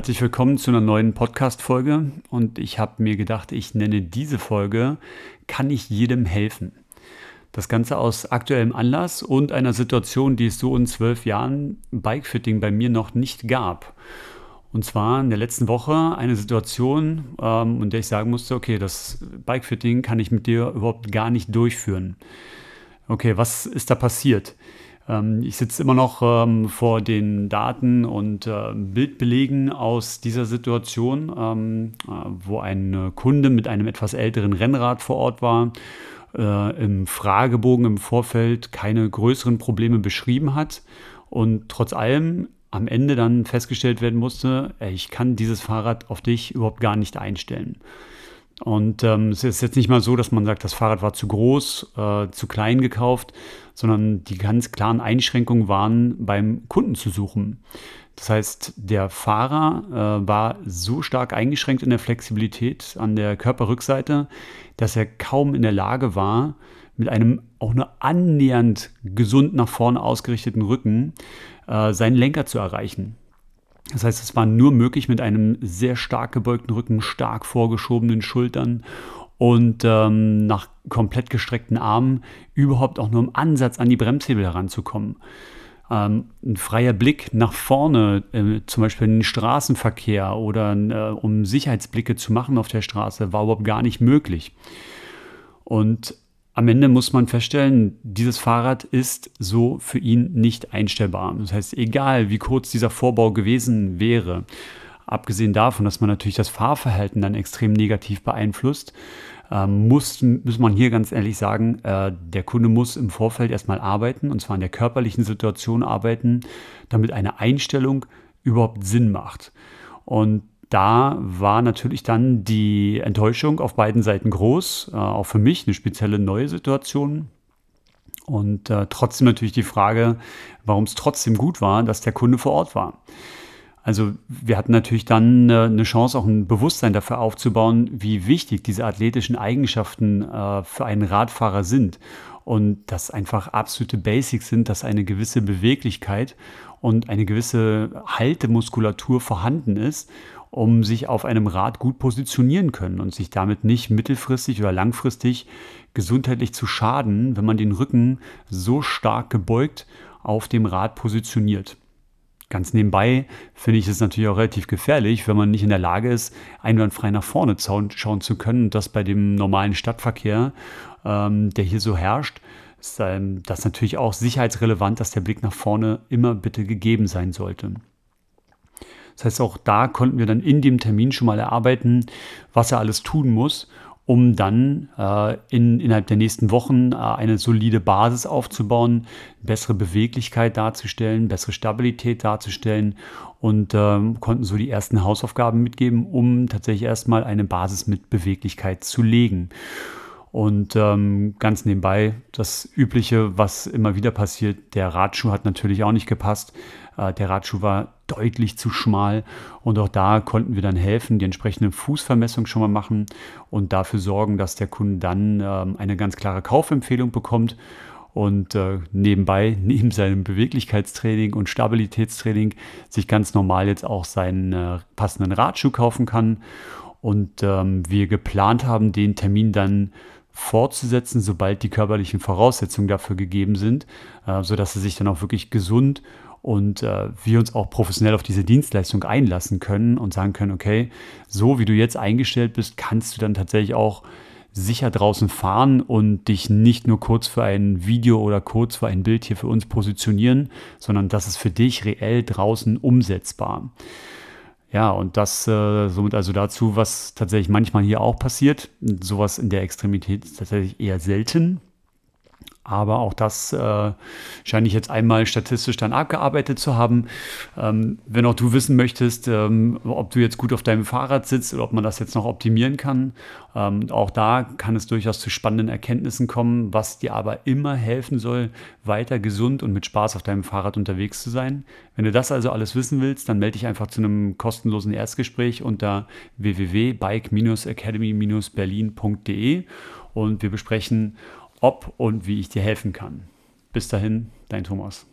herzlich willkommen zu einer neuen Podcast-Folge. Und ich habe mir gedacht, ich nenne diese Folge Kann ich jedem helfen? Das Ganze aus aktuellem Anlass und einer Situation, die es so in zwölf Jahren Bikefitting bei mir noch nicht gab. Und zwar in der letzten Woche eine Situation, ähm, in der ich sagen musste, okay, das Bikefitting kann ich mit dir überhaupt gar nicht durchführen. Okay, was ist da passiert? Ähm, ich sitze immer noch ähm, vor den Daten und äh, Bildbelegen aus dieser Situation, ähm, äh, wo ein Kunde mit einem etwas älteren Rennrad vor Ort war, äh, im Fragebogen im Vorfeld keine größeren Probleme beschrieben hat und trotz allem am Ende dann festgestellt werden musste, ich kann dieses Fahrrad auf dich überhaupt gar nicht einstellen. Und ähm, es ist jetzt nicht mal so, dass man sagt, das Fahrrad war zu groß, äh, zu klein gekauft, sondern die ganz klaren Einschränkungen waren beim Kunden zu suchen. Das heißt, der Fahrer äh, war so stark eingeschränkt in der Flexibilität an der Körperrückseite, dass er kaum in der Lage war, mit einem auch nur annähernd gesund nach vorne ausgerichteten Rücken äh, seinen Lenker zu erreichen. Das heißt, es war nur möglich mit einem sehr stark gebeugten Rücken, stark vorgeschobenen Schultern und ähm, nach komplett gestreckten Armen überhaupt auch nur im Ansatz an die Bremshebel heranzukommen. Ähm, ein freier Blick nach vorne, äh, zum Beispiel in den Straßenverkehr oder äh, um Sicherheitsblicke zu machen auf der Straße, war überhaupt gar nicht möglich. Und am Ende muss man feststellen, dieses Fahrrad ist so für ihn nicht einstellbar. Das heißt, egal wie kurz dieser Vorbau gewesen wäre, abgesehen davon, dass man natürlich das Fahrverhalten dann extrem negativ beeinflusst, ähm, muss, muss man hier ganz ehrlich sagen, äh, der Kunde muss im Vorfeld erstmal arbeiten, und zwar in der körperlichen Situation arbeiten, damit eine Einstellung überhaupt Sinn macht. Und da war natürlich dann die Enttäuschung auf beiden Seiten groß, äh, auch für mich eine spezielle neue Situation. Und äh, trotzdem natürlich die Frage, warum es trotzdem gut war, dass der Kunde vor Ort war. Also wir hatten natürlich dann eine Chance, auch ein Bewusstsein dafür aufzubauen, wie wichtig diese athletischen Eigenschaften äh, für einen Radfahrer sind. Und dass einfach absolute Basics sind, dass eine gewisse Beweglichkeit und eine gewisse Haltemuskulatur vorhanden ist um sich auf einem Rad gut positionieren können und sich damit nicht mittelfristig oder langfristig gesundheitlich zu schaden, wenn man den Rücken so stark gebeugt auf dem Rad positioniert. Ganz nebenbei finde ich es natürlich auch relativ gefährlich, wenn man nicht in der Lage ist, einwandfrei nach vorne schauen zu können. Das bei dem normalen Stadtverkehr, ähm, der hier so herrscht, ist ähm, das natürlich auch sicherheitsrelevant, dass der Blick nach vorne immer bitte gegeben sein sollte. Das heißt, auch da konnten wir dann in dem Termin schon mal erarbeiten, was er alles tun muss, um dann äh, in, innerhalb der nächsten Wochen äh, eine solide Basis aufzubauen, bessere Beweglichkeit darzustellen, bessere Stabilität darzustellen und äh, konnten so die ersten Hausaufgaben mitgeben, um tatsächlich erstmal eine Basis mit Beweglichkeit zu legen. Und ähm, ganz nebenbei das Übliche, was immer wieder passiert, der Radschuh hat natürlich auch nicht gepasst. Äh, der Radschuh war deutlich zu schmal und auch da konnten wir dann helfen, die entsprechende Fußvermessung schon mal machen und dafür sorgen, dass der Kunde dann ähm, eine ganz klare Kaufempfehlung bekommt und äh, nebenbei, neben seinem Beweglichkeitstraining und Stabilitätstraining, sich ganz normal jetzt auch seinen äh, passenden Radschuh kaufen kann. Und ähm, wir geplant haben, den Termin dann fortzusetzen, sobald die körperlichen Voraussetzungen dafür gegeben sind, äh, sodass er sich dann auch wirklich gesund und äh, wir uns auch professionell auf diese Dienstleistung einlassen können und sagen können, okay, so wie du jetzt eingestellt bist, kannst du dann tatsächlich auch sicher draußen fahren und dich nicht nur kurz für ein Video oder kurz für ein Bild hier für uns positionieren, sondern das ist für dich reell draußen umsetzbar. Ja, und das äh, somit also dazu, was tatsächlich manchmal hier auch passiert. Sowas in der Extremität ist tatsächlich eher selten. Aber auch das äh, scheine ich jetzt einmal statistisch dann abgearbeitet zu haben. Ähm, wenn auch du wissen möchtest, ähm, ob du jetzt gut auf deinem Fahrrad sitzt oder ob man das jetzt noch optimieren kann, ähm, auch da kann es durchaus zu spannenden Erkenntnissen kommen, was dir aber immer helfen soll, weiter gesund und mit Spaß auf deinem Fahrrad unterwegs zu sein. Wenn du das also alles wissen willst, dann melde dich einfach zu einem kostenlosen Erstgespräch unter www.bike-academy-berlin.de und wir besprechen, ob und wie ich dir helfen kann. Bis dahin, dein Thomas.